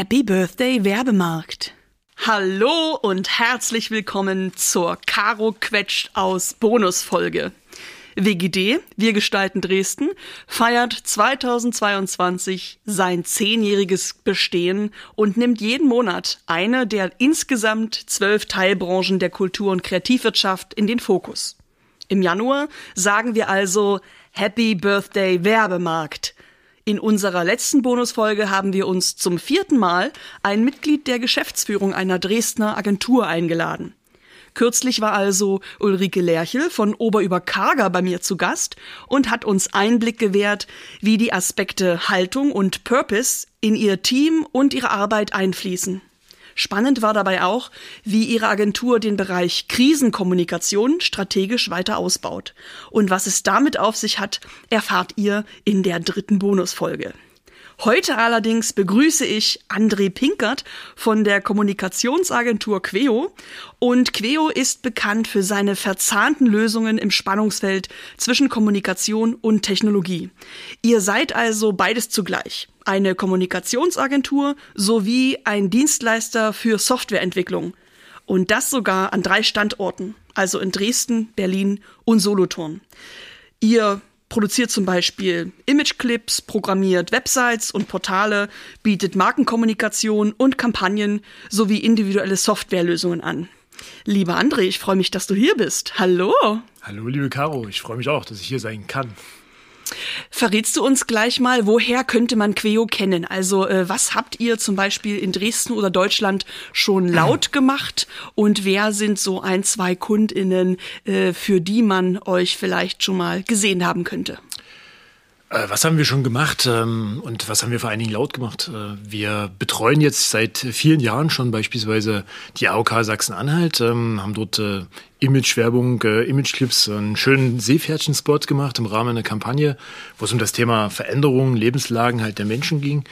Happy Birthday Werbemarkt. Hallo und herzlich willkommen zur Caro Quetscht aus Bonusfolge. WGD, Wir gestalten Dresden, feiert 2022 sein zehnjähriges Bestehen und nimmt jeden Monat eine der insgesamt zwölf Teilbranchen der Kultur- und Kreativwirtschaft in den Fokus. Im Januar sagen wir also Happy Birthday Werbemarkt. In unserer letzten Bonusfolge haben wir uns zum vierten Mal ein Mitglied der Geschäftsführung einer Dresdner Agentur eingeladen. Kürzlich war also Ulrike Lerchel von Oberüberkarger bei mir zu Gast und hat uns Einblick gewährt, wie die Aspekte Haltung und Purpose in ihr Team und ihre Arbeit einfließen. Spannend war dabei auch, wie ihre Agentur den Bereich Krisenkommunikation strategisch weiter ausbaut. Und was es damit auf sich hat, erfahrt ihr in der dritten Bonusfolge. Heute allerdings begrüße ich André Pinkert von der Kommunikationsagentur Queo. Und Queo ist bekannt für seine verzahnten Lösungen im Spannungsfeld zwischen Kommunikation und Technologie. Ihr seid also beides zugleich. Eine Kommunikationsagentur sowie ein Dienstleister für Softwareentwicklung. Und das sogar an drei Standorten, also in Dresden, Berlin und Solothurn. Ihr produziert zum Beispiel Imageclips, programmiert Websites und Portale, bietet Markenkommunikation und Kampagnen sowie individuelle Softwarelösungen an. Lieber André, ich freue mich, dass du hier bist. Hallo. Hallo, liebe Caro. Ich freue mich auch, dass ich hier sein kann. Verrätst du uns gleich mal, woher könnte man Queo kennen? Also äh, was habt ihr zum Beispiel in Dresden oder Deutschland schon laut gemacht und wer sind so ein, zwei Kundinnen, äh, für die man euch vielleicht schon mal gesehen haben könnte? Äh, was haben wir schon gemacht ähm, und was haben wir vor allen Dingen laut gemacht? Äh, wir betreuen jetzt seit vielen Jahren schon beispielsweise die AOK Sachsen-Anhalt, ähm, haben dort äh, Imagewerbung, Imageclips, einen schönen Seepferdchen-Spot gemacht im Rahmen einer Kampagne, wo es um das Thema Veränderungen, Lebenslagen halt der Menschen ging.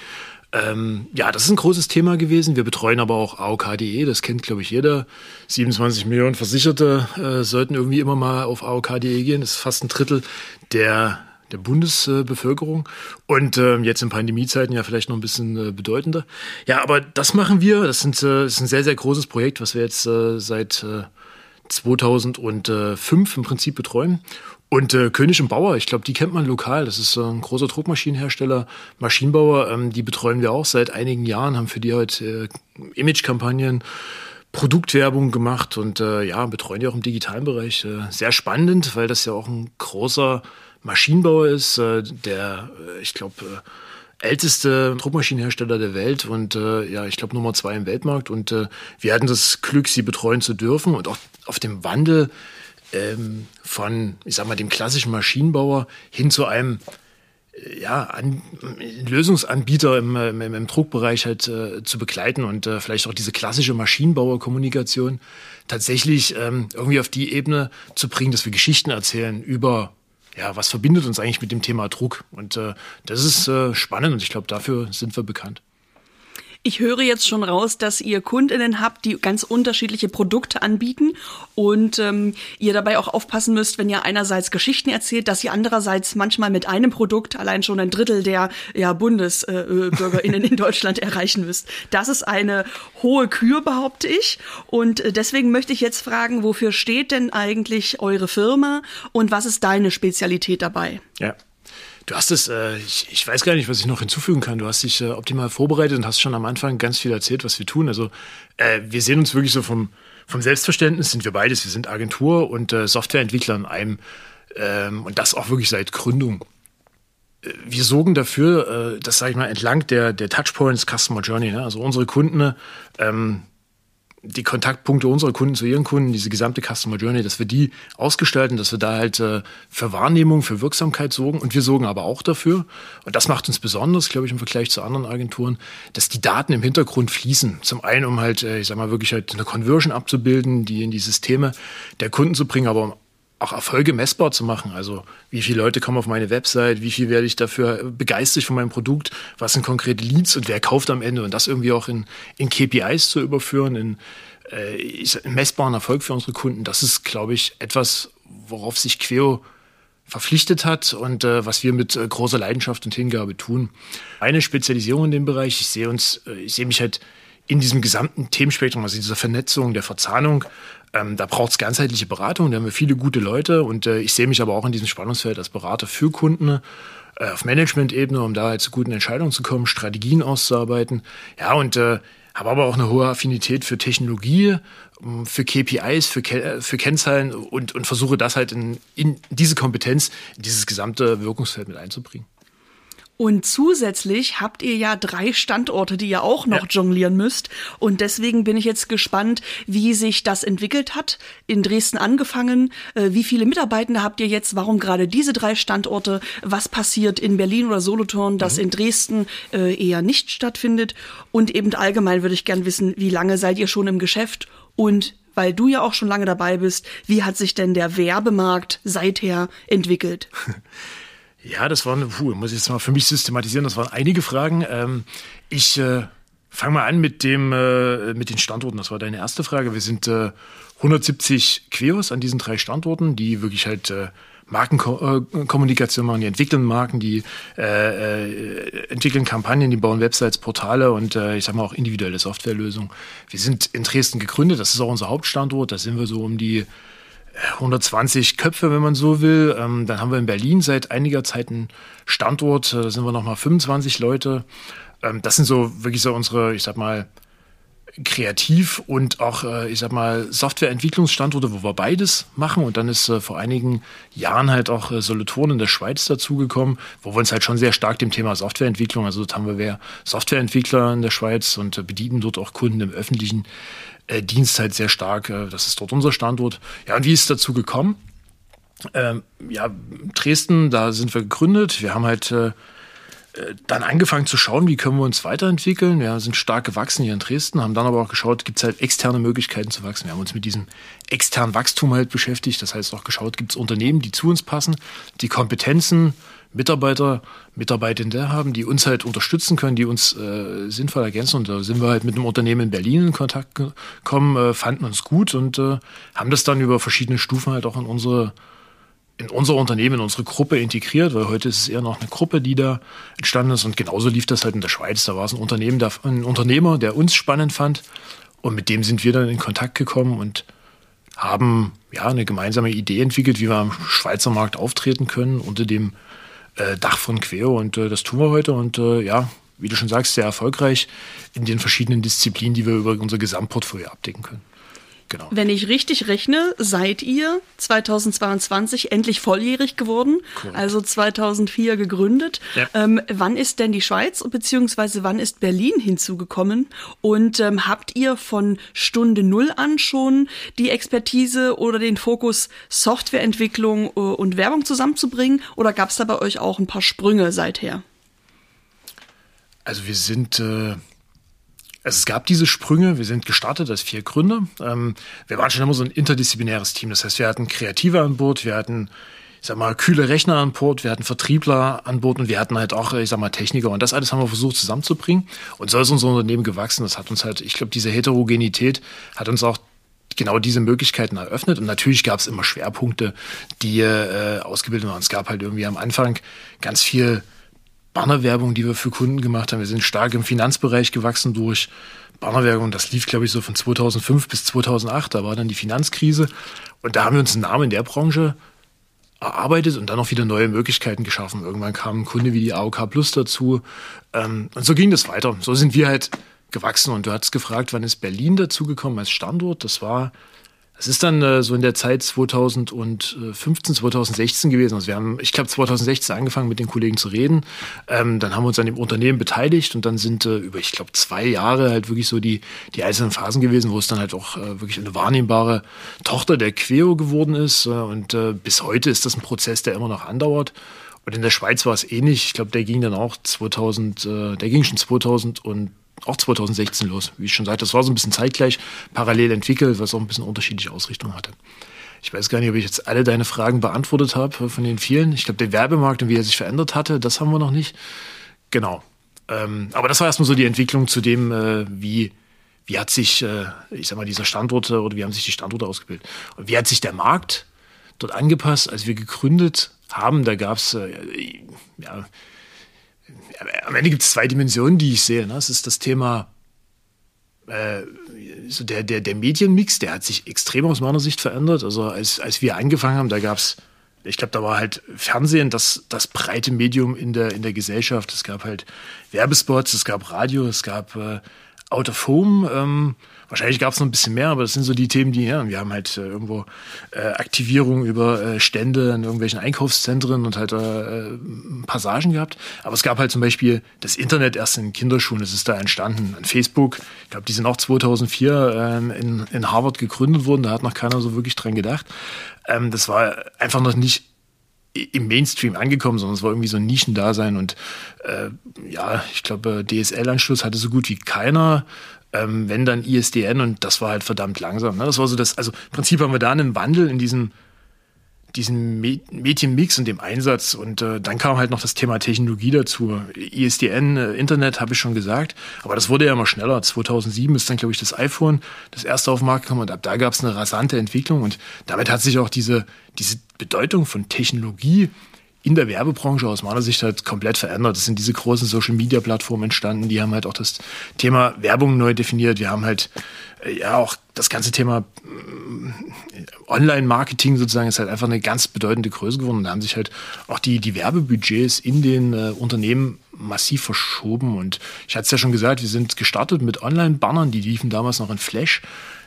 Ähm, ja, das ist ein großes Thema gewesen. Wir betreuen aber auch AOK.de, das kennt, glaube ich, jeder. 27 Millionen Versicherte äh, sollten irgendwie immer mal auf AOK.de gehen. Das ist fast ein Drittel der der Bundesbevölkerung und äh, jetzt in Pandemiezeiten ja vielleicht noch ein bisschen äh, bedeutender. Ja, aber das machen wir. Das, sind, äh, das ist ein sehr, sehr großes Projekt, was wir jetzt äh, seit äh, 2005 im Prinzip betreuen. Und äh, König und Bauer, ich glaube, die kennt man lokal. Das ist äh, ein großer Druckmaschinenhersteller, Maschinenbauer. Ähm, die betreuen wir auch seit einigen Jahren, haben für die halt äh, Imagekampagnen, Produktwerbung gemacht und äh, ja, betreuen die auch im digitalen Bereich. Äh, sehr spannend, weil das ja auch ein großer Maschinenbauer ist, äh, der, äh, ich glaube, äh, älteste Druckmaschinenhersteller der Welt und äh, ja, ich glaube Nummer zwei im Weltmarkt. Und äh, wir hatten das Glück, sie betreuen zu dürfen und auch auf dem Wandel ähm, von, ich sag mal, dem klassischen Maschinenbauer hin zu einem ja, an, Lösungsanbieter im, im, im, Druckbereich halt äh, zu begleiten und äh, vielleicht auch diese klassische Maschinenbauerkommunikation tatsächlich ähm, irgendwie auf die Ebene zu bringen, dass wir Geschichten erzählen über ja, was verbindet uns eigentlich mit dem Thema Druck? Und äh, das ist äh, spannend und ich glaube, dafür sind wir bekannt. Ich höre jetzt schon raus, dass ihr Kundinnen habt, die ganz unterschiedliche Produkte anbieten und ähm, ihr dabei auch aufpassen müsst, wenn ihr einerseits Geschichten erzählt, dass ihr andererseits manchmal mit einem Produkt allein schon ein Drittel der ja, Bundesbürgerinnen äh, in Deutschland erreichen müsst. Das ist eine hohe Kür, behaupte ich. Und äh, deswegen möchte ich jetzt fragen, wofür steht denn eigentlich eure Firma und was ist deine Spezialität dabei? Ja, Du hast es, äh, ich, ich, weiß gar nicht, was ich noch hinzufügen kann. Du hast dich äh, optimal vorbereitet und hast schon am Anfang ganz viel erzählt, was wir tun. Also äh, wir sehen uns wirklich so vom, vom Selbstverständnis, sind wir beides. Wir sind Agentur und äh, Softwareentwickler in einem. Ähm, und das auch wirklich seit Gründung. Äh, wir sorgen dafür, äh, dass, sage ich mal, entlang der, der Touchpoints Customer Journey, ne? also unsere Kunden ähm, die Kontaktpunkte unserer Kunden zu ihren Kunden, diese gesamte Customer Journey, dass wir die ausgestalten, dass wir da halt äh, für Wahrnehmung, für Wirksamkeit sorgen. Und wir sorgen aber auch dafür, und das macht uns besonders, glaube ich, im Vergleich zu anderen Agenturen, dass die Daten im Hintergrund fließen. Zum einen, um halt, äh, ich sag mal, wirklich halt eine Conversion abzubilden, die in die Systeme der Kunden zu bringen, aber auch Erfolge messbar zu machen. Also wie viele Leute kommen auf meine Website, wie viel werde ich dafür begeistert von meinem Produkt, was sind konkrete Leads und wer kauft am Ende und das irgendwie auch in, in KPIs zu überführen, in, äh, messbaren Erfolg für unsere Kunden. Das ist, glaube ich, etwas, worauf sich Queo verpflichtet hat und äh, was wir mit äh, großer Leidenschaft und Hingabe tun. Eine Spezialisierung in dem Bereich, ich sehe uns, äh, ich sehe mich halt in diesem gesamten Themenspektrum, also dieser Vernetzung, der Verzahnung, ähm, da braucht es ganzheitliche Beratung, da haben wir viele gute Leute und äh, ich sehe mich aber auch in diesem Spannungsfeld als Berater für Kunden äh, auf Management-Ebene, um da halt zu guten Entscheidungen zu kommen, Strategien auszuarbeiten. Ja, und äh, habe aber auch eine hohe Affinität für Technologie, ähm, für KPIs, für, Ke für Kennzahlen und, und versuche das halt in, in diese Kompetenz, in dieses gesamte Wirkungsfeld mit einzubringen. Und zusätzlich habt ihr ja drei Standorte, die ihr auch noch ja. jonglieren müsst. Und deswegen bin ich jetzt gespannt, wie sich das entwickelt hat. In Dresden angefangen. Äh, wie viele Mitarbeitende habt ihr jetzt? Warum gerade diese drei Standorte? Was passiert in Berlin oder Solothurn, das mhm. in Dresden äh, eher nicht stattfindet? Und eben allgemein würde ich gern wissen, wie lange seid ihr schon im Geschäft? Und weil du ja auch schon lange dabei bist, wie hat sich denn der Werbemarkt seither entwickelt? Ja, das waren, puh, muss ich jetzt mal für mich systematisieren, das waren einige Fragen. Ähm, ich äh, fange mal an mit, dem, äh, mit den Standorten. Das war deine erste Frage. Wir sind äh, 170 Queos an diesen drei Standorten, die wirklich halt äh, Markenkommunikation machen, die entwickeln Marken, die äh, äh, entwickeln Kampagnen, die bauen Websites, Portale und äh, ich sag mal auch individuelle Softwarelösungen. Wir sind in Dresden gegründet, das ist auch unser Hauptstandort, da sind wir so um die 120 Köpfe, wenn man so will. Ähm, dann haben wir in Berlin seit einiger Zeit einen Standort, äh, da sind wir nochmal 25 Leute. Ähm, das sind so wirklich so unsere, ich sag mal, kreativ und auch, äh, ich sag mal, Softwareentwicklungsstandorte, wo wir beides machen. Und dann ist äh, vor einigen Jahren halt auch äh, Solothurn in der Schweiz dazugekommen, wo wir uns halt schon sehr stark dem Thema Softwareentwicklung, also dort haben wir mehr Softwareentwickler in der Schweiz und bedienen dort auch Kunden im öffentlichen Dienst halt sehr stark. Das ist dort unser Standort. Ja, und wie ist es dazu gekommen? Ähm, ja, Dresden, da sind wir gegründet. Wir haben halt dann angefangen zu schauen, wie können wir uns weiterentwickeln. Wir sind stark gewachsen hier in Dresden, haben dann aber auch geschaut, gibt es halt externe Möglichkeiten zu wachsen. Wir haben uns mit diesem externen Wachstum halt beschäftigt. Das heißt auch geschaut, gibt es Unternehmen, die zu uns passen, die Kompetenzen, Mitarbeiter, Mitarbeitende haben, die uns halt unterstützen können, die uns äh, sinnvoll ergänzen. Und da sind wir halt mit einem Unternehmen in Berlin in Kontakt gekommen, äh, fanden uns gut und äh, haben das dann über verschiedene Stufen halt auch in unsere in unser Unternehmen, in unsere Gruppe integriert, weil heute ist es eher noch eine Gruppe, die da entstanden ist. Und genauso lief das halt in der Schweiz. Da war es ein, Unternehmen, der, ein Unternehmer, der uns spannend fand. Und mit dem sind wir dann in Kontakt gekommen und haben ja eine gemeinsame Idee entwickelt, wie wir am Schweizer Markt auftreten können unter dem äh, Dach von Queo. Und äh, das tun wir heute. Und äh, ja, wie du schon sagst, sehr erfolgreich in den verschiedenen Disziplinen, die wir über unser Gesamtportfolio abdecken können. Genau. Wenn ich richtig rechne, seid ihr 2022 endlich volljährig geworden, cool. also 2004 gegründet. Ja. Ähm, wann ist denn die Schweiz bzw. wann ist Berlin hinzugekommen? Und ähm, habt ihr von Stunde Null an schon die Expertise oder den Fokus Softwareentwicklung äh, und Werbung zusammenzubringen? Oder gab es da bei euch auch ein paar Sprünge seither? Also wir sind äh es gab diese Sprünge. Wir sind gestartet als vier Gründer. Ähm, wir waren schon immer so ein interdisziplinäres Team. Das heißt, wir hatten Kreative an Bord, wir hatten, ich sag mal, kühle Rechner an Bord, wir hatten Vertriebler an Bord und wir hatten halt auch, ich sag mal, Techniker. Und das alles haben wir versucht zusammenzubringen. Und so ist unser Unternehmen gewachsen. Das hat uns halt, ich glaube, diese Heterogenität hat uns auch genau diese Möglichkeiten eröffnet. Und natürlich gab es immer Schwerpunkte, die äh, ausgebildet waren. Es gab halt irgendwie am Anfang ganz viel Bannerwerbung, die wir für Kunden gemacht haben. Wir sind stark im Finanzbereich gewachsen durch Bannerwerbung. Das lief, glaube ich, so von 2005 bis 2008. Da war dann die Finanzkrise. Und da haben wir uns einen Namen in der Branche erarbeitet und dann auch wieder neue Möglichkeiten geschaffen. Irgendwann kam ein Kunde wie die AOK Plus dazu. Ähm, und so ging das weiter. So sind wir halt gewachsen. Und du hast gefragt, wann ist Berlin dazugekommen als Standort? Das war es ist dann äh, so in der Zeit 2015, 2016 gewesen. Also wir haben, ich glaube, 2016 angefangen mit den Kollegen zu reden. Ähm, dann haben wir uns an dem Unternehmen beteiligt und dann sind äh, über, ich glaube, zwei Jahre halt wirklich so die, die einzelnen Phasen gewesen, wo es dann halt auch äh, wirklich eine wahrnehmbare Tochter der Queo geworden ist. Äh, und äh, bis heute ist das ein Prozess, der immer noch andauert. Und in der Schweiz war es ähnlich. Ich glaube, der ging dann auch 2000, äh, der ging schon 2000 und auch 2016 los. Wie ich schon sagte, das war so ein bisschen zeitgleich, parallel entwickelt, was auch ein bisschen unterschiedliche Ausrichtungen hatte. Ich weiß gar nicht, ob ich jetzt alle deine Fragen beantwortet habe von den vielen. Ich glaube, der Werbemarkt und wie er sich verändert hatte, das haben wir noch nicht. Genau. Ähm, aber das war erstmal so die Entwicklung zu dem, äh, wie, wie hat sich, äh, ich sag mal, dieser Standort oder wie haben sich die Standorte ausgebildet. Und wie hat sich der Markt dort angepasst. Als wir gegründet haben, da gab es, äh, ja, am Ende gibt es zwei Dimensionen, die ich sehe. Ne? Das ist das Thema, äh, so der, der, der Medienmix, der hat sich extrem aus meiner Sicht verändert. Also als, als wir angefangen haben, da gab es, ich glaube, da war halt Fernsehen das, das breite Medium in der, in der Gesellschaft. Es gab halt Werbespots, es gab Radio, es gab äh, Out of Home. Ähm, Wahrscheinlich gab es noch ein bisschen mehr, aber das sind so die Themen, die, ja, wir haben halt äh, irgendwo äh, Aktivierung über äh, Stände in irgendwelchen Einkaufszentren und halt äh, Passagen gehabt. Aber es gab halt zum Beispiel das Internet erst in Kinderschuhen, das ist da entstanden. An Facebook, ich glaube, die sind auch 2004 ähm, in, in Harvard gegründet worden, da hat noch keiner so wirklich dran gedacht. Ähm, das war einfach noch nicht im Mainstream angekommen, sondern es war irgendwie so ein Nischendasein und äh, ja, ich glaube, DSL-Anschluss hatte so gut wie keiner ähm, wenn dann ISDN und das war halt verdammt langsam. Ne? Das war so das, also im Prinzip haben wir da einen Wandel in diesem diesen Medienmix und dem Einsatz und äh, dann kam halt noch das Thema Technologie dazu. ISDN, äh, Internet habe ich schon gesagt, aber das wurde ja immer schneller. 2007 ist dann, glaube ich, das iPhone das erste auf den Markt gekommen und ab da gab es eine rasante Entwicklung und damit hat sich auch diese, diese Bedeutung von Technologie in der Werbebranche aus meiner Sicht halt komplett verändert. Es sind diese großen Social-Media-Plattformen entstanden, die haben halt auch das Thema Werbung neu definiert. Wir haben halt äh, ja auch das ganze Thema äh, Online-Marketing sozusagen ist halt einfach eine ganz bedeutende Größe geworden. Und da haben sich halt auch die, die Werbebudgets in den äh, Unternehmen massiv verschoben. Und ich hatte es ja schon gesagt, wir sind gestartet mit Online-Bannern, die liefen damals noch in Flash.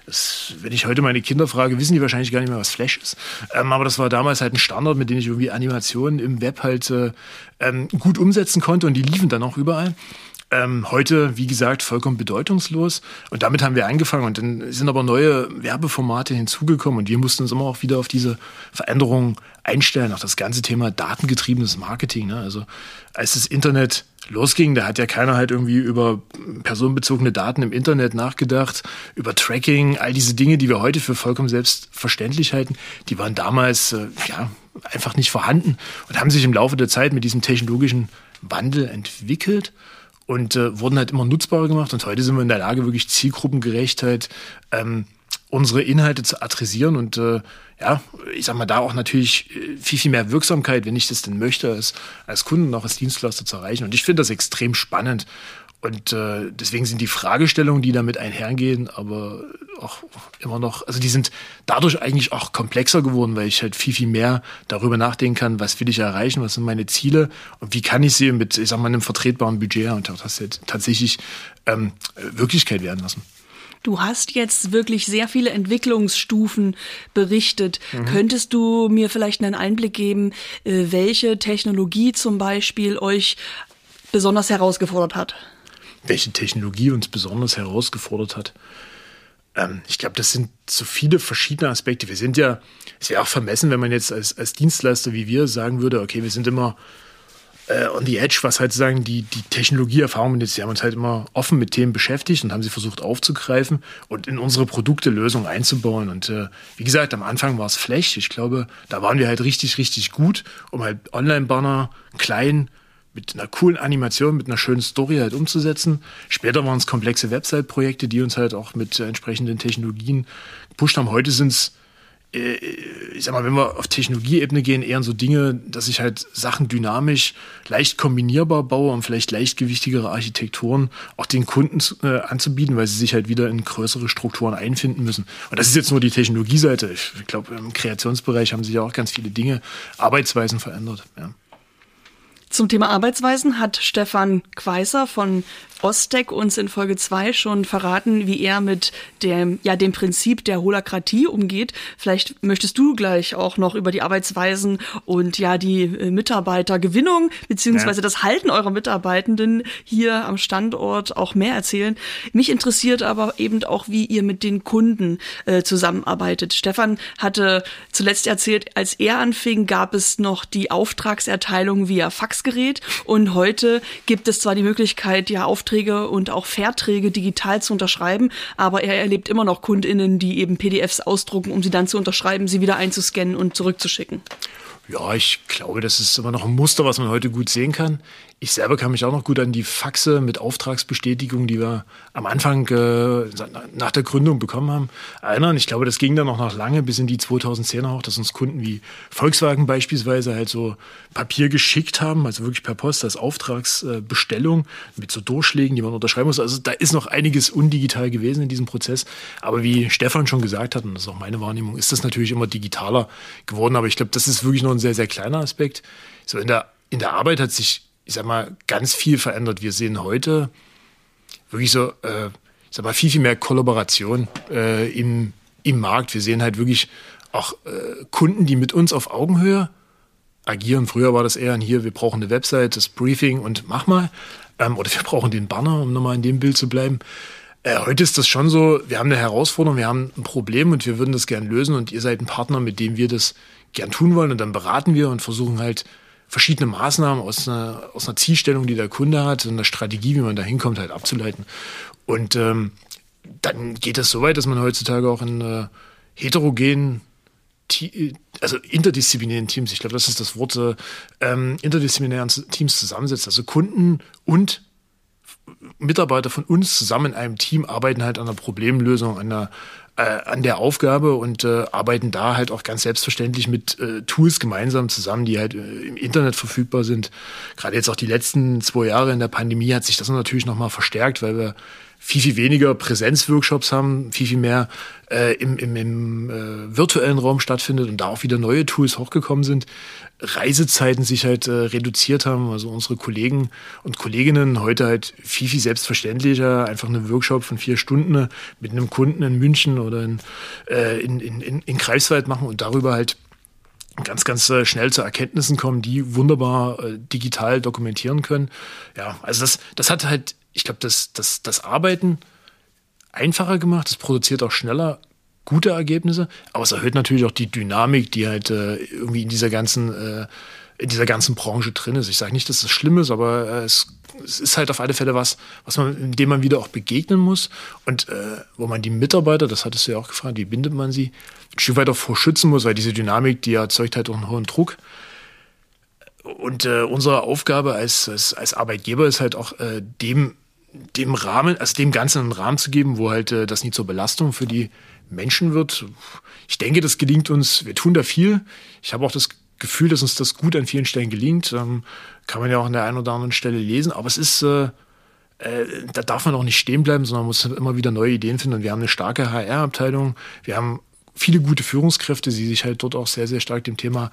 Das, wenn ich heute meine Kinder frage, wissen die wahrscheinlich gar nicht mehr, was Flash ist. Ähm, aber das war damals halt ein Standard, mit dem ich irgendwie Animationen im Web halt äh, ähm, gut umsetzen konnte und die liefen dann auch überall. Ähm, heute, wie gesagt, vollkommen bedeutungslos. Und damit haben wir angefangen. Und dann sind aber neue Werbeformate hinzugekommen. Und wir mussten uns immer auch wieder auf diese Veränderungen einstellen. Auch das ganze Thema datengetriebenes Marketing. Ne? Also als das Internet losging, da hat ja keiner halt irgendwie über personenbezogene Daten im Internet nachgedacht, über Tracking, all diese Dinge, die wir heute für vollkommen selbstverständlich halten, die waren damals äh, ja einfach nicht vorhanden und haben sich im Laufe der Zeit mit diesem technologischen Wandel entwickelt und äh, wurden halt immer nutzbarer gemacht. Und heute sind wir in der Lage, wirklich zielgruppengerecht halt ähm, unsere Inhalte zu adressieren und äh, ja, ich sag mal, da auch natürlich äh, viel, viel mehr Wirksamkeit, wenn ich das denn möchte, als, als Kunden auch als Dienstleister zu erreichen. Und ich finde das extrem spannend. Und äh, deswegen sind die Fragestellungen, die damit einhergehen, aber auch immer noch, also die sind dadurch eigentlich auch komplexer geworden, weil ich halt viel, viel mehr darüber nachdenken kann, was will ich erreichen, was sind meine Ziele und wie kann ich sie mit, ich sag mal, einem vertretbaren Budget und das jetzt tatsächlich ähm, Wirklichkeit werden lassen. Du hast jetzt wirklich sehr viele Entwicklungsstufen berichtet. Mhm. Könntest du mir vielleicht einen Einblick geben, äh, welche Technologie zum Beispiel euch besonders herausgefordert hat? Welche Technologie uns besonders herausgefordert hat. Ähm, ich glaube, das sind so viele verschiedene Aspekte. Wir sind ja, es wäre auch vermessen, wenn man jetzt als, als Dienstleister wie wir sagen würde, okay, wir sind immer äh, on the edge, was halt sagen, die, die Technologieerfahrung jetzt, wir haben uns halt immer offen mit Themen beschäftigt und haben sie versucht aufzugreifen und in unsere Produkte Lösungen einzubauen. Und äh, wie gesagt, am Anfang war es Flash. Ich glaube, da waren wir halt richtig, richtig gut, um halt Online-Banner klein mit einer coolen Animation, mit einer schönen Story halt umzusetzen. Später waren es komplexe Website-Projekte, die uns halt auch mit entsprechenden Technologien gepusht haben. Heute sind es, äh, ich sag mal, wenn wir auf Technologieebene gehen, eher so Dinge, dass ich halt Sachen dynamisch, leicht kombinierbar baue, um vielleicht leichtgewichtigere Architekturen auch den Kunden äh, anzubieten, weil sie sich halt wieder in größere Strukturen einfinden müssen. Und das ist jetzt nur die Technologieseite. Ich, ich glaube, im Kreationsbereich haben sich ja auch ganz viele Dinge, Arbeitsweisen verändert. Ja. Zum Thema Arbeitsweisen hat Stefan Queiser von Ostec uns in Folge 2 schon verraten, wie er mit dem, ja, dem Prinzip der Holakratie umgeht. Vielleicht möchtest du gleich auch noch über die Arbeitsweisen und ja, die äh, Mitarbeitergewinnung beziehungsweise ja. das Halten eurer Mitarbeitenden hier am Standort auch mehr erzählen. Mich interessiert aber eben auch, wie ihr mit den Kunden äh, zusammenarbeitet. Stefan hatte zuletzt erzählt, als er anfing, gab es noch die Auftragserteilung via Faxgerät und heute gibt es zwar die Möglichkeit, ja, Aufträge Aufträge und auch Verträge digital zu unterschreiben, aber er erlebt immer noch KundInnen, die eben PDFs ausdrucken, um sie dann zu unterschreiben, sie wieder einzuscannen und zurückzuschicken. Ja, ich glaube, das ist immer noch ein Muster, was man heute gut sehen kann. Ich selber kann mich auch noch gut an die Faxe mit Auftragsbestätigung, die wir am Anfang äh, nach der Gründung bekommen haben, erinnern. Ich glaube, das ging dann auch noch lange bis in die 2010er auch, dass uns Kunden wie Volkswagen beispielsweise halt so Papier geschickt haben, also wirklich per Post als Auftragsbestellung mit so Durchschlägen, die man unterschreiben muss. Also da ist noch einiges undigital gewesen in diesem Prozess. Aber wie Stefan schon gesagt hat, und das ist auch meine Wahrnehmung, ist das natürlich immer digitaler geworden. Aber ich glaube, das ist wirklich noch ein sehr, sehr kleiner Aspekt. So in der, in der Arbeit hat sich ich sag mal, ganz viel verändert. Wir sehen heute wirklich so, äh, ich sag mal, viel, viel mehr Kollaboration äh, im, im Markt. Wir sehen halt wirklich auch äh, Kunden, die mit uns auf Augenhöhe agieren. Früher war das eher ein hier, wir brauchen eine Website, das Briefing und mach mal. Ähm, oder wir brauchen den Banner, um nochmal in dem Bild zu bleiben. Äh, heute ist das schon so, wir haben eine Herausforderung, wir haben ein Problem und wir würden das gern lösen und ihr seid ein Partner, mit dem wir das gern tun wollen und dann beraten wir und versuchen halt verschiedene Maßnahmen aus einer, aus einer Zielstellung, die der Kunde hat, und einer Strategie, wie man da hinkommt, halt abzuleiten. Und ähm, dann geht das so weit, dass man heutzutage auch in äh, heterogenen, also interdisziplinären Teams, ich glaube, das ist das Wort, äh, ähm, interdisziplinären Teams zusammensetzt. Also Kunden und Mitarbeiter von uns zusammen in einem Team arbeiten halt an der Problemlösung, an der äh, an der Aufgabe und äh, arbeiten da halt auch ganz selbstverständlich mit äh, Tools gemeinsam zusammen, die halt äh, im Internet verfügbar sind. Gerade jetzt auch die letzten zwei Jahre in der Pandemie hat sich das natürlich nochmal verstärkt, weil wir viel, viel weniger Präsenzworkshops haben, viel, viel mehr äh, im, im, im äh, virtuellen Raum stattfindet und da auch wieder neue Tools hochgekommen sind. Reisezeiten sich halt äh, reduziert haben, also unsere Kollegen und Kolleginnen heute halt viel, viel selbstverständlicher einfach eine Workshop von vier Stunden mit einem Kunden in München oder in, äh, in, in, in, in Greifswald machen und darüber halt ganz, ganz äh, schnell zu Erkenntnissen kommen, die wunderbar äh, digital dokumentieren können. Ja, also das, das hat halt ich glaube, das, das, das Arbeiten einfacher gemacht, es produziert auch schneller gute Ergebnisse, aber es erhöht natürlich auch die Dynamik, die halt äh, irgendwie in dieser ganzen äh, in dieser ganzen Branche drin ist. Ich sage nicht, dass das schlimm ist, aber äh, es, es, ist halt auf alle Fälle was, was man, dem man wieder auch begegnen muss und äh, wo man die Mitarbeiter, das hattest du ja auch gefragt, wie bindet man sie, ein Stück weit auch vorschützen muss, weil diese Dynamik, die erzeugt halt auch einen hohen Druck. Und äh, unsere Aufgabe als, als, als Arbeitgeber ist halt auch äh, dem dem Rahmen, also dem Ganzen einen Rahmen zu geben, wo halt äh, das nicht zur Belastung für die Menschen wird. Ich denke, das gelingt uns. Wir tun da viel. Ich habe auch das Gefühl, dass uns das gut an vielen Stellen gelingt. Ähm, kann man ja auch an der einen oder anderen Stelle lesen. Aber es ist, äh, äh, da darf man auch nicht stehen bleiben, sondern muss immer wieder neue Ideen finden. Und wir haben eine starke HR-Abteilung. Wir haben viele gute Führungskräfte, die sich halt dort auch sehr, sehr stark dem Thema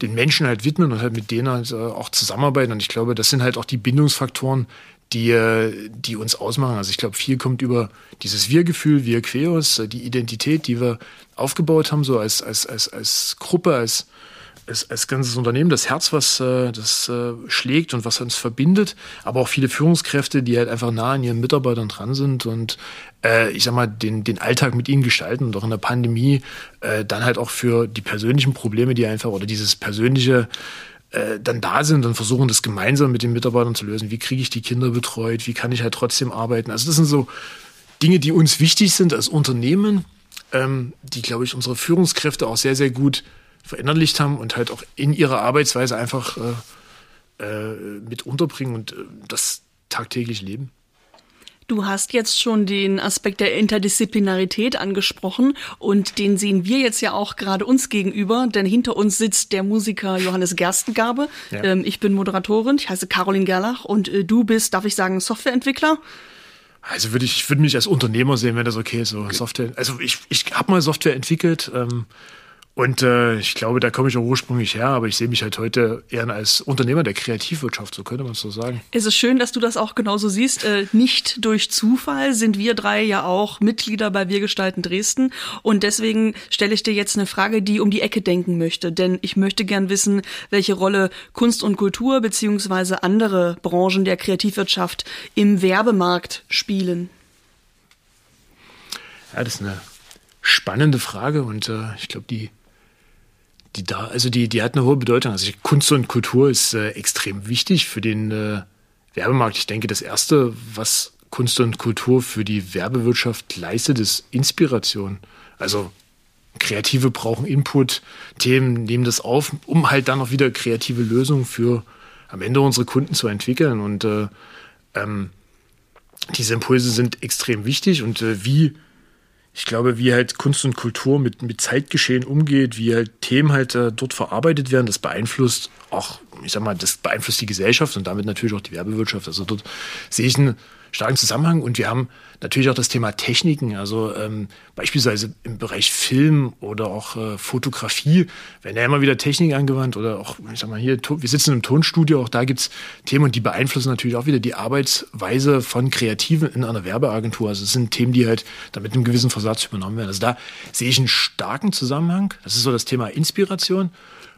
den Menschen halt widmen und halt mit denen halt äh, auch zusammenarbeiten. Und ich glaube, das sind halt auch die Bindungsfaktoren, die, äh, die uns ausmachen. Also ich glaube, viel kommt über dieses Wir-Gefühl, Wir Queos, die Identität, die wir aufgebaut haben, so als, als, als, als Gruppe, als, als, als ganzes Unternehmen, das Herz, was äh, das äh, schlägt und was uns verbindet, aber auch viele Führungskräfte, die halt einfach nah an ihren Mitarbeitern dran sind und äh, ich sag mal, den, den Alltag mit ihnen gestalten und auch in der Pandemie äh, dann halt auch für die persönlichen Probleme, die einfach oder dieses persönliche äh, dann da sind und versuchen, das gemeinsam mit den Mitarbeitern zu lösen. Wie kriege ich die Kinder betreut? Wie kann ich halt trotzdem arbeiten? Also das sind so Dinge, die uns wichtig sind als Unternehmen, ähm, die, glaube ich, unsere Führungskräfte auch sehr, sehr gut verinnerlicht haben und halt auch in ihrer Arbeitsweise einfach äh, äh, mit unterbringen und äh, das tagtäglich leben. Du hast jetzt schon den Aspekt der Interdisziplinarität angesprochen und den sehen wir jetzt ja auch gerade uns gegenüber, denn hinter uns sitzt der Musiker Johannes Gerstengabe. Ja. Ähm, ich bin Moderatorin, ich heiße Caroline Gerlach und äh, du bist, darf ich sagen, Softwareentwickler? Also würde ich, würde mich als Unternehmer sehen, wenn das okay ist. So okay. Software. Also ich, ich habe mal Software entwickelt. Ähm, und äh, ich glaube, da komme ich auch ursprünglich her, aber ich sehe mich halt heute eher als Unternehmer der Kreativwirtschaft, so könnte man es so sagen. Es ist schön, dass du das auch genauso siehst. Äh, nicht durch Zufall sind wir drei ja auch Mitglieder bei Wir gestalten Dresden. Und deswegen stelle ich dir jetzt eine Frage, die um die Ecke denken möchte. Denn ich möchte gern wissen, welche Rolle Kunst und Kultur beziehungsweise andere Branchen der Kreativwirtschaft im Werbemarkt spielen. Ja, das ist eine spannende Frage und äh, ich glaube, die die da, also die, die hat eine hohe Bedeutung. Also Kunst und Kultur ist äh, extrem wichtig für den äh, Werbemarkt. Ich denke, das erste, was Kunst und Kultur für die Werbewirtschaft leistet, ist Inspiration. Also Kreative brauchen Input, Themen nehmen das auf, um halt dann auch wieder kreative Lösungen für am Ende unsere Kunden zu entwickeln. Und äh, ähm, diese Impulse sind extrem wichtig und äh, wie ich glaube, wie halt Kunst und Kultur mit, mit Zeitgeschehen umgeht, wie halt Themen halt äh, dort verarbeitet werden, das beeinflusst auch, ich sag mal, das beeinflusst die Gesellschaft und damit natürlich auch die Werbewirtschaft. Also dort sehe ich einen starken Zusammenhang und wir haben natürlich auch das Thema Techniken, also ähm, beispielsweise im Bereich Film oder auch äh, Fotografie werden ja immer wieder Techniken angewandt oder auch, ich sag mal hier, wir sitzen im Tonstudio, auch da gibt es Themen und die beeinflussen natürlich auch wieder die Arbeitsweise von Kreativen in einer Werbeagentur. Also es sind Themen, die halt da mit einem gewissen Versatz übernommen werden. Also da sehe ich einen starken Zusammenhang. Das ist so das Thema Inspiration.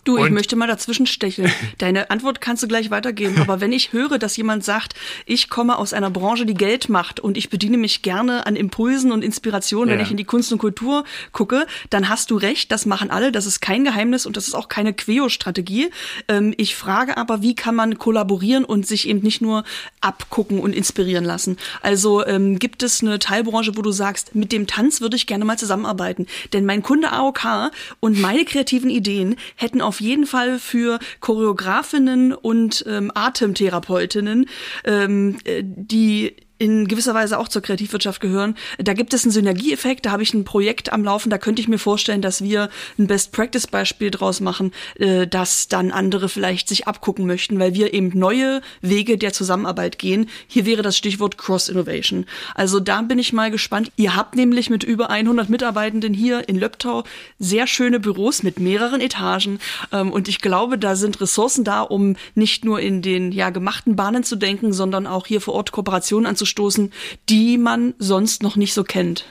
Du, ich möchte mal dazwischen stecheln. Deine Antwort kannst du gleich weitergeben. Aber wenn ich höre, dass jemand sagt, ich komme aus einer Branche, die Geld macht und ich bediene mich gerne an Impulsen und Inspirationen, ja. wenn ich in die Kunst und Kultur gucke, dann hast du recht, das machen alle. Das ist kein Geheimnis und das ist auch keine Queo-Strategie. Ähm, ich frage aber, wie kann man kollaborieren und sich eben nicht nur abgucken und inspirieren lassen? Also ähm, gibt es eine Teilbranche, wo du sagst, mit dem Tanz würde ich gerne mal zusammenarbeiten. Denn mein Kunde AOK und meine kreativen Ideen hätten auch auf jeden Fall für Choreografinnen und ähm, Atemtherapeutinnen, ähm, äh, die in gewisser Weise auch zur Kreativwirtschaft gehören. Da gibt es einen Synergieeffekt, da habe ich ein Projekt am Laufen, da könnte ich mir vorstellen, dass wir ein Best-Practice-Beispiel draus machen, äh, dass dann andere vielleicht sich abgucken möchten, weil wir eben neue Wege der Zusammenarbeit gehen. Hier wäre das Stichwort Cross-Innovation. Also da bin ich mal gespannt. Ihr habt nämlich mit über 100 Mitarbeitenden hier in Löbtau sehr schöne Büros mit mehreren Etagen ähm, und ich glaube, da sind Ressourcen da, um nicht nur in den ja gemachten Bahnen zu denken, sondern auch hier vor Ort Kooperationen anzuschauen stoßen, die man sonst noch nicht so kennt.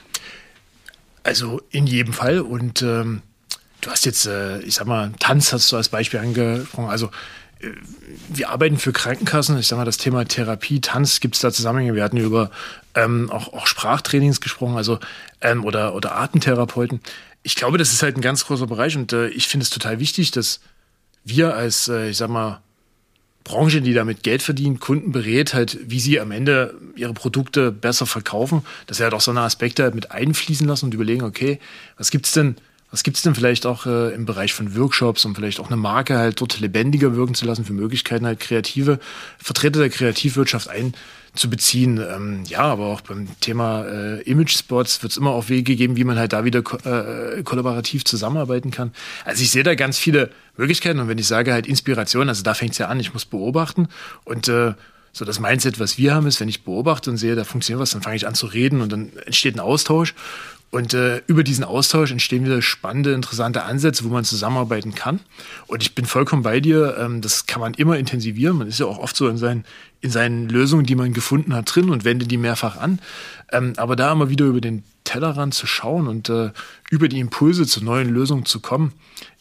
Also in jedem Fall. Und ähm, du hast jetzt, äh, ich sag mal, Tanz hast du als Beispiel angesprochen. Also äh, wir arbeiten für Krankenkassen. Ich sag mal, das Thema Therapie, Tanz gibt es da Zusammenhänge. Wir hatten über ähm, auch, auch Sprachtrainings gesprochen, also ähm, oder, oder Atemtherapeuten. Ich glaube, das ist halt ein ganz großer Bereich und äh, ich finde es total wichtig, dass wir als, äh, ich sag mal, Branche, die damit Geld verdient, Kunden berät, halt, wie sie am Ende ihre Produkte besser verkaufen, dass sie halt auch so eine Aspekte halt mit einfließen lassen und überlegen, okay, was gibt's denn, was gibt's denn vielleicht auch äh, im Bereich von Workshops, um vielleicht auch eine Marke halt dort lebendiger wirken zu lassen, für Möglichkeiten halt kreative Vertreter der Kreativwirtschaft ein zu beziehen. Ähm, ja, aber auch beim Thema äh, Image-Spots wird es immer auch Wege geben, wie man halt da wieder ko äh, kollaborativ zusammenarbeiten kann. Also ich sehe da ganz viele Möglichkeiten und wenn ich sage halt Inspiration, also da fängt es ja an, ich muss beobachten und äh, so das Mindset, was wir haben, ist, wenn ich beobachte und sehe, da funktioniert was, dann fange ich an zu reden und dann entsteht ein Austausch und äh, über diesen Austausch entstehen wieder spannende, interessante Ansätze, wo man zusammenarbeiten kann. Und ich bin vollkommen bei dir. Ähm, das kann man immer intensivieren. Man ist ja auch oft so in seinen, in seinen Lösungen, die man gefunden hat, drin und wendet die mehrfach an. Ähm, aber da immer wieder über den Tellerrand zu schauen und äh, über die Impulse zu neuen Lösungen zu kommen,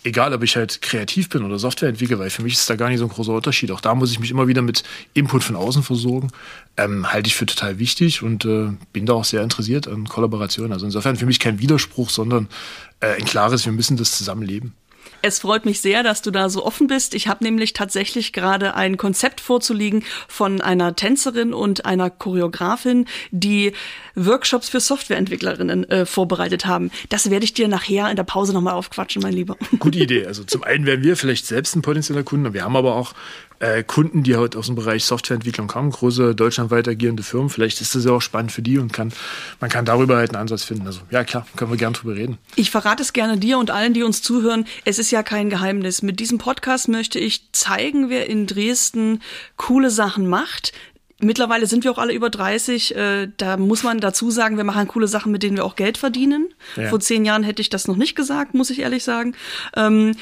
egal ob ich halt kreativ bin oder Software entwickle, weil für mich ist da gar nicht so ein großer Unterschied. Auch da muss ich mich immer wieder mit Input von außen versorgen. Ähm, halte ich für total wichtig und äh, bin da auch sehr interessiert an Kollaboration. Also insofern für mich kein Widerspruch, sondern äh, ein klares, wir müssen das zusammenleben. Es freut mich sehr, dass du da so offen bist. Ich habe nämlich tatsächlich gerade ein Konzept vorzulegen von einer Tänzerin und einer Choreografin, die Workshops für Softwareentwicklerinnen äh, vorbereitet haben. Das werde ich dir nachher in der Pause nochmal aufquatschen, mein Lieber. Gute Idee. Also zum einen werden wir vielleicht selbst ein potenzieller Kunde. Wir haben aber auch äh, Kunden, die halt aus dem Bereich Softwareentwicklung kommen, große deutschlandweit agierende Firmen. Vielleicht ist das ja auch spannend für die und kann, man kann darüber halt einen Ansatz finden. Also ja, klar, können wir gern drüber reden. Ich verrate es gerne dir und allen, die uns zuhören. Es ist ja kein Geheimnis. Mit diesem Podcast möchte ich zeigen, wer in Dresden coole Sachen macht, Mittlerweile sind wir auch alle über 30. Äh, da muss man dazu sagen, wir machen coole Sachen, mit denen wir auch Geld verdienen. Ja. Vor zehn Jahren hätte ich das noch nicht gesagt, muss ich ehrlich sagen. Ähm,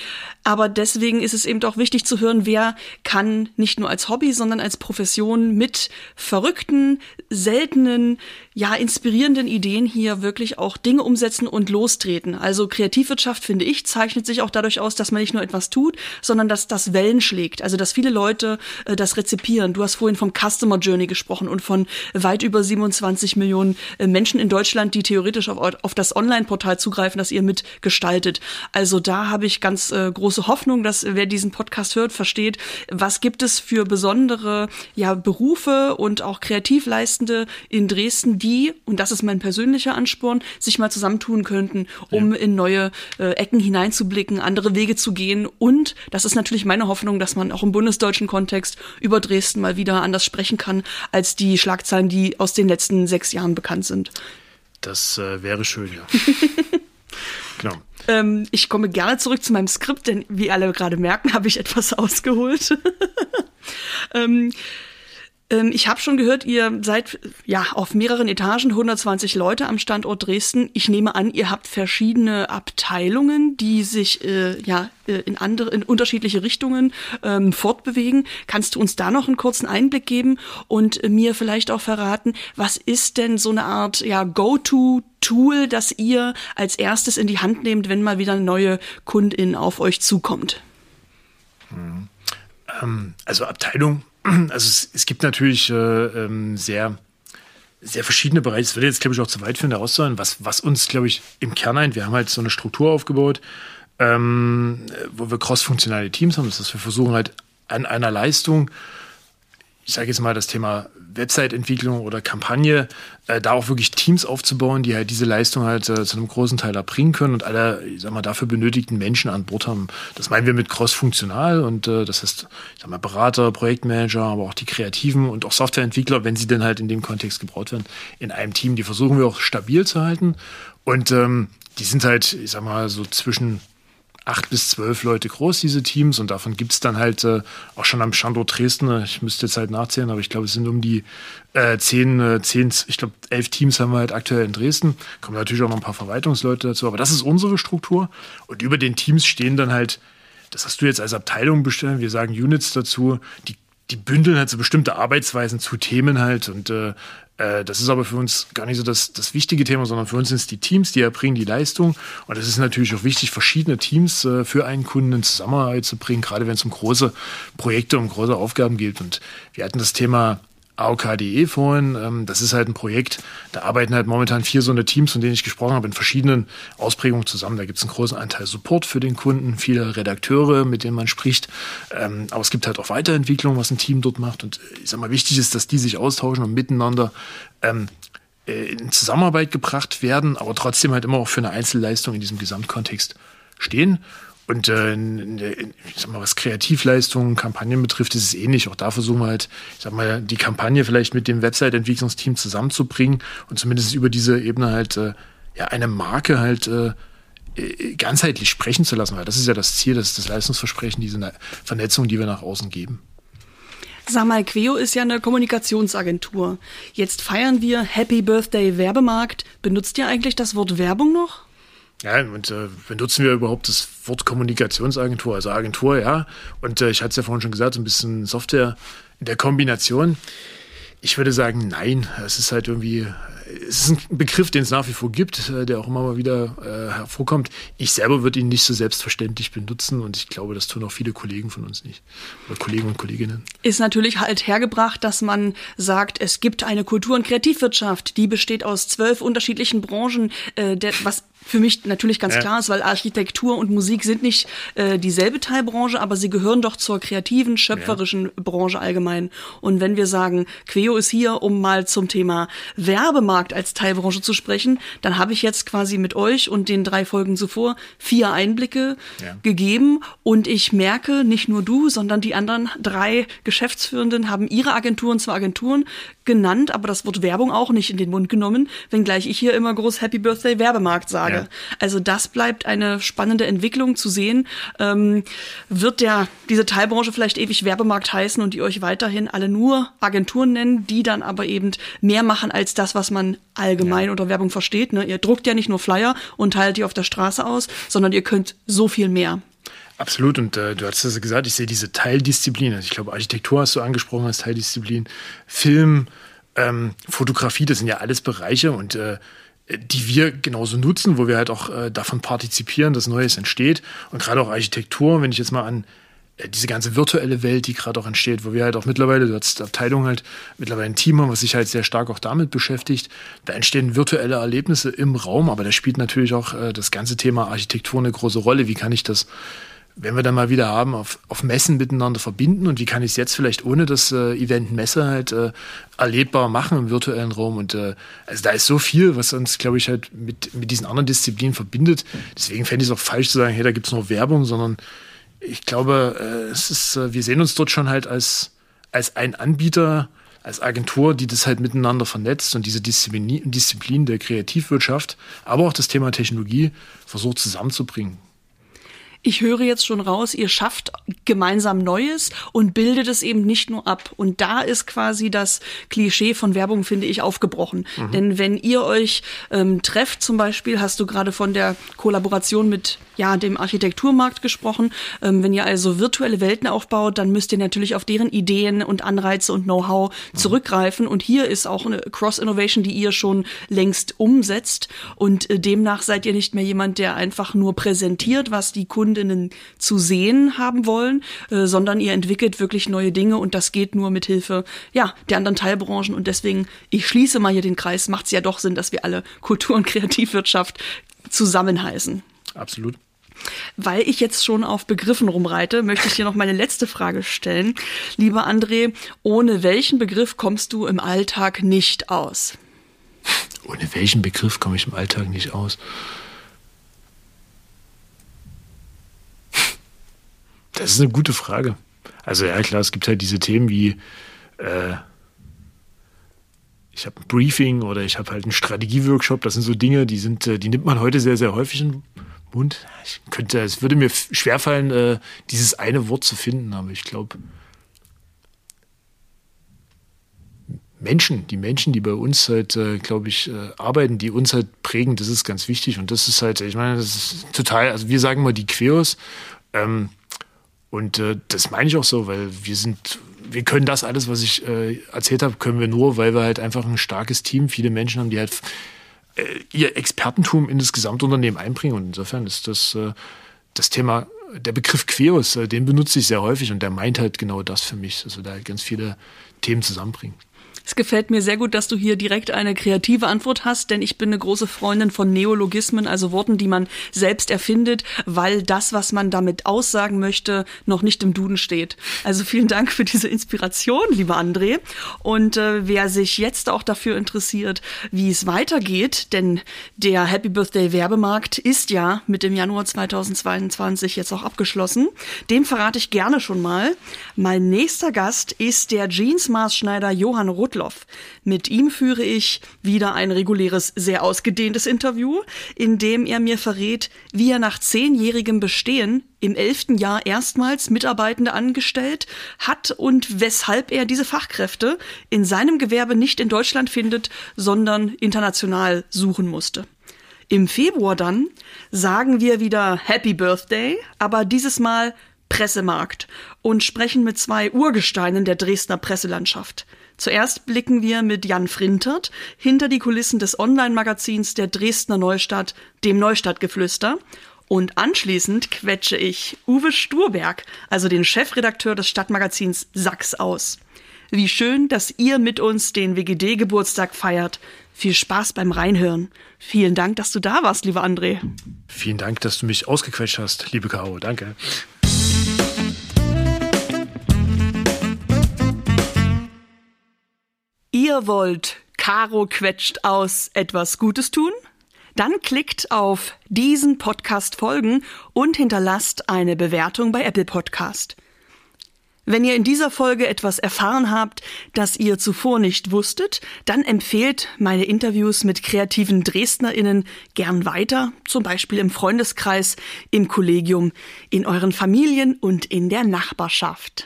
aber deswegen ist es eben auch wichtig zu hören, wer kann nicht nur als Hobby, sondern als Profession mit verrückten, seltenen, ja, inspirierenden Ideen hier wirklich auch Dinge umsetzen und lostreten. Also Kreativwirtschaft, finde ich, zeichnet sich auch dadurch aus, dass man nicht nur etwas tut, sondern dass das Wellen schlägt. Also dass viele Leute äh, das rezipieren. Du hast vorhin vom Customer Journey gesprochen und von weit über 27 Millionen äh, Menschen in Deutschland, die theoretisch auf, auf das Online-Portal zugreifen, das ihr mitgestaltet. Also da habe ich ganz äh, große Hoffnung, dass wer diesen Podcast hört, versteht, was gibt es für besondere ja, Berufe und auch Kreativleistende in Dresden, die, und das ist mein persönlicher Ansporn, sich mal zusammentun könnten, um ja. in neue äh, Ecken hineinzublicken, andere Wege zu gehen. Und das ist natürlich meine Hoffnung, dass man auch im bundesdeutschen Kontext über Dresden mal wieder anders sprechen kann, als die Schlagzeilen, die aus den letzten sechs Jahren bekannt sind. Das äh, wäre schön, ja. genau. Ähm, ich komme gerne zurück zu meinem Skript, denn wie alle gerade merken, habe ich etwas ausgeholt. ähm, ich habe schon gehört, ihr seid ja auf mehreren Etagen, 120 Leute am Standort Dresden. Ich nehme an, ihr habt verschiedene Abteilungen, die sich äh, ja äh, in andere, in unterschiedliche Richtungen ähm, fortbewegen. Kannst du uns da noch einen kurzen Einblick geben und mir vielleicht auch verraten, was ist denn so eine Art ja Go-to Tool, das ihr als erstes in die Hand nehmt, wenn mal wieder eine neue Kundin auf euch zukommt? Hm. Ähm, also Abteilung also es, es gibt natürlich äh, ähm, sehr, sehr verschiedene Bereiche. Es würde jetzt, glaube ich, auch zu weit führen, da auszuhören. Was, was uns, glaube ich, im Kern ein, wir haben halt so eine Struktur aufgebaut, ähm, wo wir cross-funktionale Teams haben. Das heißt, wir versuchen halt an einer Leistung, ich sage jetzt mal das Thema Website-Entwicklung oder Kampagne, äh, da auch wirklich Teams aufzubauen, die halt diese Leistung halt äh, zu einem großen Teil erbringen können und alle, ich sag mal, dafür benötigten Menschen an Bord haben. Das meinen wir mit cross-funktional und äh, das heißt, ich sag mal, Berater, Projektmanager, aber auch die Kreativen und auch Softwareentwickler, wenn sie denn halt in dem Kontext gebraucht werden, in einem Team. Die versuchen wir auch stabil zu halten und ähm, die sind halt, ich sag mal, so zwischen acht bis zwölf Leute groß, diese Teams. Und davon gibt es dann halt äh, auch schon am Standort Dresden, ich müsste jetzt halt nachzählen, aber ich glaube, es sind um die äh, zehn, äh, zehn, ich glaube, elf Teams haben wir halt aktuell in Dresden. Kommen natürlich auch noch ein paar Verwaltungsleute dazu, aber das ist unsere Struktur. Und über den Teams stehen dann halt, das hast du jetzt als Abteilung bestellt, wir sagen Units dazu, die die bündeln halt so bestimmte Arbeitsweisen zu Themen halt und äh, äh, das ist aber für uns gar nicht so das, das wichtige Thema, sondern für uns sind es die Teams, die erbringen die Leistung. Und es ist natürlich auch wichtig, verschiedene Teams äh, für einen Kunden in Zusammenarbeit zu bringen, gerade wenn es um große Projekte, um große Aufgaben geht. Und wir hatten das Thema AOK.de vorhin. Ähm, das ist halt ein Projekt, da arbeiten halt momentan vier so eine Teams, von denen ich gesprochen habe, in verschiedenen Ausprägungen zusammen. Da gibt es einen großen Anteil Support für den Kunden, viele Redakteure, mit denen man spricht. Ähm, aber es gibt halt auch Weiterentwicklung, was ein Team dort macht. Und äh, ich sag mal, wichtig ist, dass die sich austauschen und miteinander ähm, äh, in Zusammenarbeit gebracht werden, aber trotzdem halt immer auch für eine Einzelleistung in diesem Gesamtkontext stehen. Und äh, ich sag mal, was Kreativleistungen, Kampagnen betrifft, ist es ähnlich. Auch da versuchen wir halt, ich sag mal, die Kampagne vielleicht mit dem Website-Entwicklungsteam zusammenzubringen und zumindest über diese Ebene halt äh, ja eine Marke halt äh, äh, ganzheitlich sprechen zu lassen, weil das ist ja das Ziel, das ist das Leistungsversprechen, diese Vernetzung, die wir nach außen geben. Sag mal, Queo ist ja eine Kommunikationsagentur. Jetzt feiern wir Happy Birthday Werbemarkt. Benutzt ihr eigentlich das Wort Werbung noch? Ja, und äh, benutzen wir überhaupt das Wort Kommunikationsagentur, also Agentur, ja. Und äh, ich hatte es ja vorhin schon gesagt, so ein bisschen Software in der Kombination. Ich würde sagen, nein. Es ist halt irgendwie es ist ein Begriff, den es nach wie vor gibt, äh, der auch immer mal wieder äh, hervorkommt. Ich selber würde ihn nicht so selbstverständlich benutzen und ich glaube, das tun auch viele Kollegen von uns nicht. Oder Kollegen und Kolleginnen. Ist natürlich halt hergebracht, dass man sagt, es gibt eine Kultur- und Kreativwirtschaft, die besteht aus zwölf unterschiedlichen Branchen, äh, der, was für mich natürlich ganz ja. klar ist, weil Architektur und Musik sind nicht äh, dieselbe Teilbranche, aber sie gehören doch zur kreativen, schöpferischen ja. Branche allgemein. Und wenn wir sagen, Queo ist hier, um mal zum Thema Werbemarkt als Teilbranche zu sprechen, dann habe ich jetzt quasi mit euch und den drei Folgen zuvor vier Einblicke ja. gegeben und ich merke, nicht nur du, sondern die anderen drei Geschäftsführenden haben ihre Agenturen zwar Agenturen genannt, aber das Wort Werbung auch nicht in den Mund genommen, wenngleich ich hier immer groß Happy Birthday Werbemarkt sage. Ja. Also das bleibt eine spannende Entwicklung zu sehen. Ähm, wird der diese Teilbranche vielleicht ewig Werbemarkt heißen und die euch weiterhin alle nur Agenturen nennen, die dann aber eben mehr machen als das, was man allgemein ja. unter Werbung versteht. Ne? Ihr druckt ja nicht nur Flyer und teilt die auf der Straße aus, sondern ihr könnt so viel mehr. Absolut. Und äh, du hast es gesagt, ich sehe diese Teildisziplin. Also ich glaube, Architektur hast du angesprochen als Teildisziplin. Film, ähm, Fotografie, das sind ja alles Bereiche und äh, die wir genauso nutzen, wo wir halt auch äh, davon partizipieren, dass Neues entsteht. Und gerade auch Architektur, wenn ich jetzt mal an äh, diese ganze virtuelle Welt, die gerade auch entsteht, wo wir halt auch mittlerweile, du hast Abteilung halt mittlerweile ein Team haben, was sich halt sehr stark auch damit beschäftigt. Da entstehen virtuelle Erlebnisse im Raum, aber da spielt natürlich auch äh, das ganze Thema Architektur eine große Rolle. Wie kann ich das wenn wir dann mal wieder haben, auf, auf Messen miteinander verbinden und wie kann ich es jetzt vielleicht ohne das äh, Event Messe halt äh, erlebbar machen im virtuellen Raum. Und äh, also da ist so viel, was uns, glaube ich, halt mit, mit diesen anderen Disziplinen verbindet. Deswegen fände ich es auch falsch zu sagen, hey, da gibt es nur Werbung, sondern ich glaube, äh, es ist, äh, wir sehen uns dort schon halt als, als ein Anbieter, als Agentur, die das halt miteinander vernetzt und diese Disziplin, Disziplin der Kreativwirtschaft, aber auch das Thema Technologie versucht zusammenzubringen. Ich höre jetzt schon raus, ihr schafft gemeinsam Neues und bildet es eben nicht nur ab. Und da ist quasi das Klischee von Werbung, finde ich, aufgebrochen. Mhm. Denn wenn ihr euch ähm, trefft, zum Beispiel, hast du gerade von der Kollaboration mit ja, dem Architekturmarkt gesprochen. Ähm, wenn ihr also virtuelle Welten aufbaut, dann müsst ihr natürlich auf deren Ideen und Anreize und Know-how mhm. zurückgreifen. Und hier ist auch eine Cross-Innovation, die ihr schon längst umsetzt. Und äh, demnach seid ihr nicht mehr jemand, der einfach nur präsentiert, was die Kundinnen zu sehen haben wollen, äh, sondern ihr entwickelt wirklich neue Dinge und das geht nur mit Hilfe ja, der anderen Teilbranchen. Und deswegen, ich schließe mal hier den Kreis, macht es ja doch Sinn, dass wir alle Kultur- und Kreativwirtschaft zusammenheißen. Absolut. Weil ich jetzt schon auf Begriffen rumreite, möchte ich dir noch meine letzte Frage stellen. Lieber André, ohne welchen Begriff kommst du im Alltag nicht aus? Ohne welchen Begriff komme ich im Alltag nicht aus? Das ist eine gute Frage. Also ja klar, es gibt halt diese Themen wie äh, ich habe ein Briefing oder ich habe halt einen Strategieworkshop. Das sind so Dinge, die sind, äh, die nimmt man heute sehr, sehr häufig in Mund. Ich könnte, es würde mir schwerfallen, äh, dieses eine Wort zu finden, aber ich glaube, Menschen, die Menschen, die bei uns halt, äh, glaube ich, äh, arbeiten, die uns halt prägen, das ist ganz wichtig. Und das ist halt, ich meine, das ist total, also wir sagen mal die Queers. Ähm, und äh, das meine ich auch so, weil wir sind, wir können das alles, was ich äh, erzählt habe, können wir nur, weil wir halt einfach ein starkes Team, viele Menschen haben, die halt äh, ihr Expertentum in das Gesamtunternehmen einbringen. Und insofern ist das äh, das Thema, der Begriff Queros, äh, den benutze ich sehr häufig und der meint halt genau das für mich, dass wir da halt ganz viele Themen zusammenbringen. Es gefällt mir sehr gut, dass du hier direkt eine kreative Antwort hast, denn ich bin eine große Freundin von Neologismen, also Worten, die man selbst erfindet, weil das, was man damit aussagen möchte, noch nicht im Duden steht. Also vielen Dank für diese Inspiration, lieber André. Und äh, wer sich jetzt auch dafür interessiert, wie es weitergeht, denn der Happy Birthday Werbemarkt ist ja mit dem Januar 2022 jetzt auch abgeschlossen. Dem verrate ich gerne schon mal. Mein nächster Gast ist der Jeans-Maßschneider Johann Ruttler Rudloff. Mit ihm führe ich wieder ein reguläres, sehr ausgedehntes Interview, in dem er mir verrät, wie er nach zehnjährigem Bestehen im elften Jahr erstmals Mitarbeitende angestellt hat und weshalb er diese Fachkräfte in seinem Gewerbe nicht in Deutschland findet, sondern international suchen musste. Im Februar dann sagen wir wieder Happy Birthday, aber dieses Mal Pressemarkt und sprechen mit zwei Urgesteinen der Dresdner Presselandschaft. Zuerst blicken wir mit Jan Frintert hinter die Kulissen des Online-Magazins der Dresdner Neustadt, dem Neustadtgeflüster. Und anschließend quetsche ich Uwe Sturberg, also den Chefredakteur des Stadtmagazins Sachs aus. Wie schön, dass ihr mit uns den WGD-Geburtstag feiert. Viel Spaß beim Reinhören. Vielen Dank, dass du da warst, lieber André. Vielen Dank, dass du mich ausgequetscht hast, liebe Caro. Danke. Wollt Caro quetscht aus etwas Gutes tun? Dann klickt auf diesen Podcast folgen und hinterlasst eine Bewertung bei Apple Podcast. Wenn ihr in dieser Folge etwas erfahren habt, das ihr zuvor nicht wusstet, dann empfehlt meine Interviews mit kreativen Dresdnerinnen gern weiter, zum Beispiel im Freundeskreis, im Kollegium, in euren Familien und in der Nachbarschaft.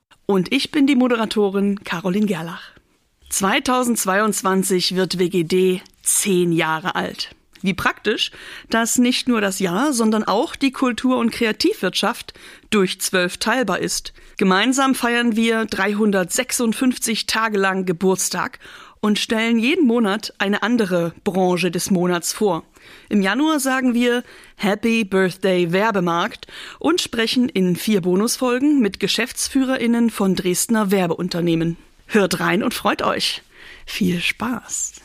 Und ich bin die Moderatorin Caroline Gerlach. 2022 wird WGD zehn Jahre alt. Wie praktisch, dass nicht nur das Jahr, sondern auch die Kultur- und Kreativwirtschaft durch zwölf teilbar ist. Gemeinsam feiern wir 356 Tage lang Geburtstag und stellen jeden Monat eine andere Branche des Monats vor. Im Januar sagen wir Happy Birthday Werbemarkt und sprechen in vier Bonusfolgen mit Geschäftsführerinnen von Dresdner Werbeunternehmen. Hört rein und freut euch. Viel Spaß!